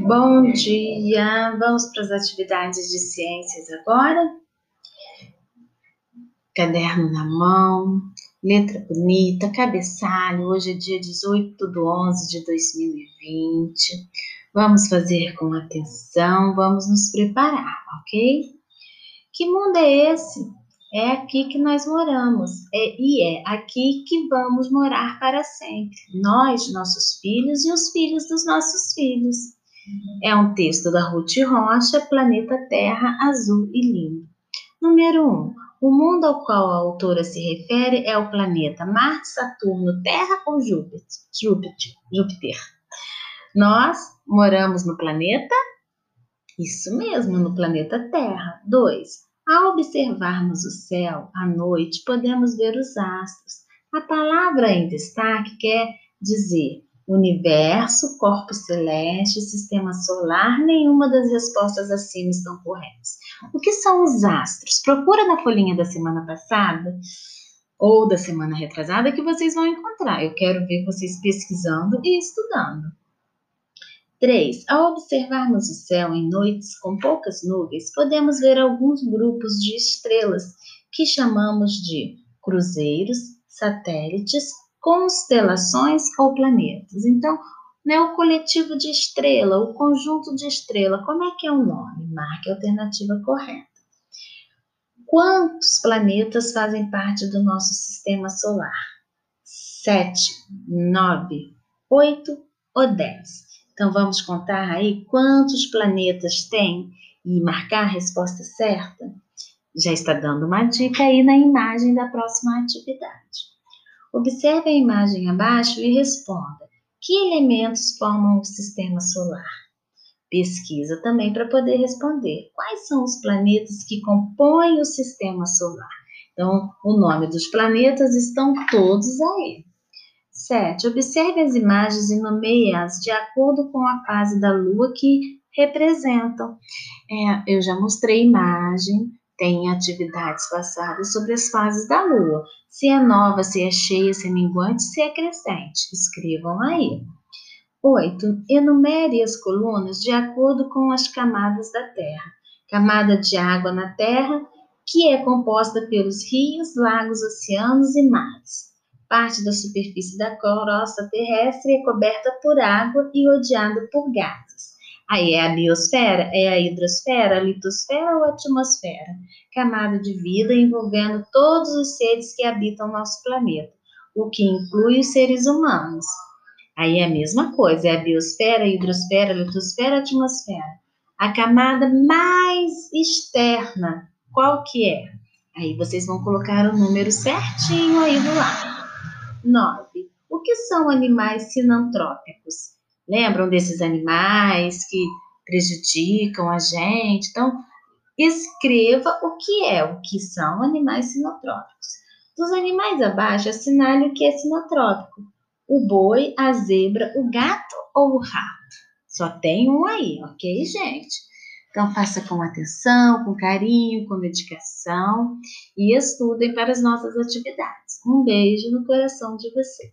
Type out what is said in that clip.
Bom dia! Vamos para as atividades de ciências agora. Caderno na mão, letra bonita, cabeçalho. Hoje é dia 18 de 11 de 2020. Vamos fazer com atenção, vamos nos preparar, ok? Que mundo é esse? É aqui que nós moramos é, e é aqui que vamos morar para sempre. Nós, nossos filhos e os filhos dos nossos filhos. É um texto da Ruth Rocha, Planeta Terra Azul e Lindo. Número 1. Um, o mundo ao qual a autora se refere é o planeta Marte, Saturno, Terra ou Júpiter? Júpiter. Júpiter. Nós moramos no planeta? Isso mesmo, no planeta Terra. 2. Ao observarmos o céu à noite, podemos ver os astros. A palavra em destaque quer dizer universo, corpo celeste, sistema solar. Nenhuma das respostas acima estão corretas. O que são os astros? Procura na folhinha da semana passada ou da semana retrasada que vocês vão encontrar. Eu quero ver vocês pesquisando e estudando. 3. Ao observarmos o céu em noites com poucas nuvens, podemos ver alguns grupos de estrelas que chamamos de cruzeiros, satélites, constelações ou planetas. Então, né, o coletivo de estrela, o conjunto de estrela, como é que é o nome? Marque a alternativa correta. Quantos planetas fazem parte do nosso sistema solar? Sete, nove, oito ou dez? Então vamos contar aí quantos planetas tem e marcar a resposta certa? Já está dando uma dica aí na imagem da próxima atividade. Observe a imagem abaixo e responda: que elementos formam o sistema solar? Pesquisa também para poder responder quais são os planetas que compõem o sistema solar. Então, o nome dos planetas estão todos aí. 7. Observe as imagens e nomeie-as de acordo com a fase da lua que representam. É, eu já mostrei imagem, tem atividades passadas sobre as fases da lua. Se é nova, se é cheia, se é minguante, se é crescente. Escrevam aí. 8. Enumere as colunas de acordo com as camadas da Terra. Camada de água na Terra, que é composta pelos rios, lagos, oceanos e mares. Parte da superfície da crosta terrestre é coberta por água e odiada por gases. Aí é a biosfera, é a hidrosfera, a litosfera ou a atmosfera, camada de vida envolvendo todos os seres que habitam nosso planeta, o que inclui os seres humanos. Aí é a mesma coisa, é a biosfera, a hidrosfera, a litosfera, a atmosfera. A camada mais externa, qual que é? Aí vocês vão colocar o número certinho aí do lado. 9. O que são animais sinantrópicos? Lembram desses animais que prejudicam a gente? Então, escreva o que é, o que são animais sinotrópicos. Dos animais abaixo, assinale o que é sinotrópico. O boi, a zebra, o gato ou o rato? Só tem um aí, ok, gente? Então, faça com atenção, com carinho, com dedicação e estudem para as nossas atividades. Um beijo no coração de vocês.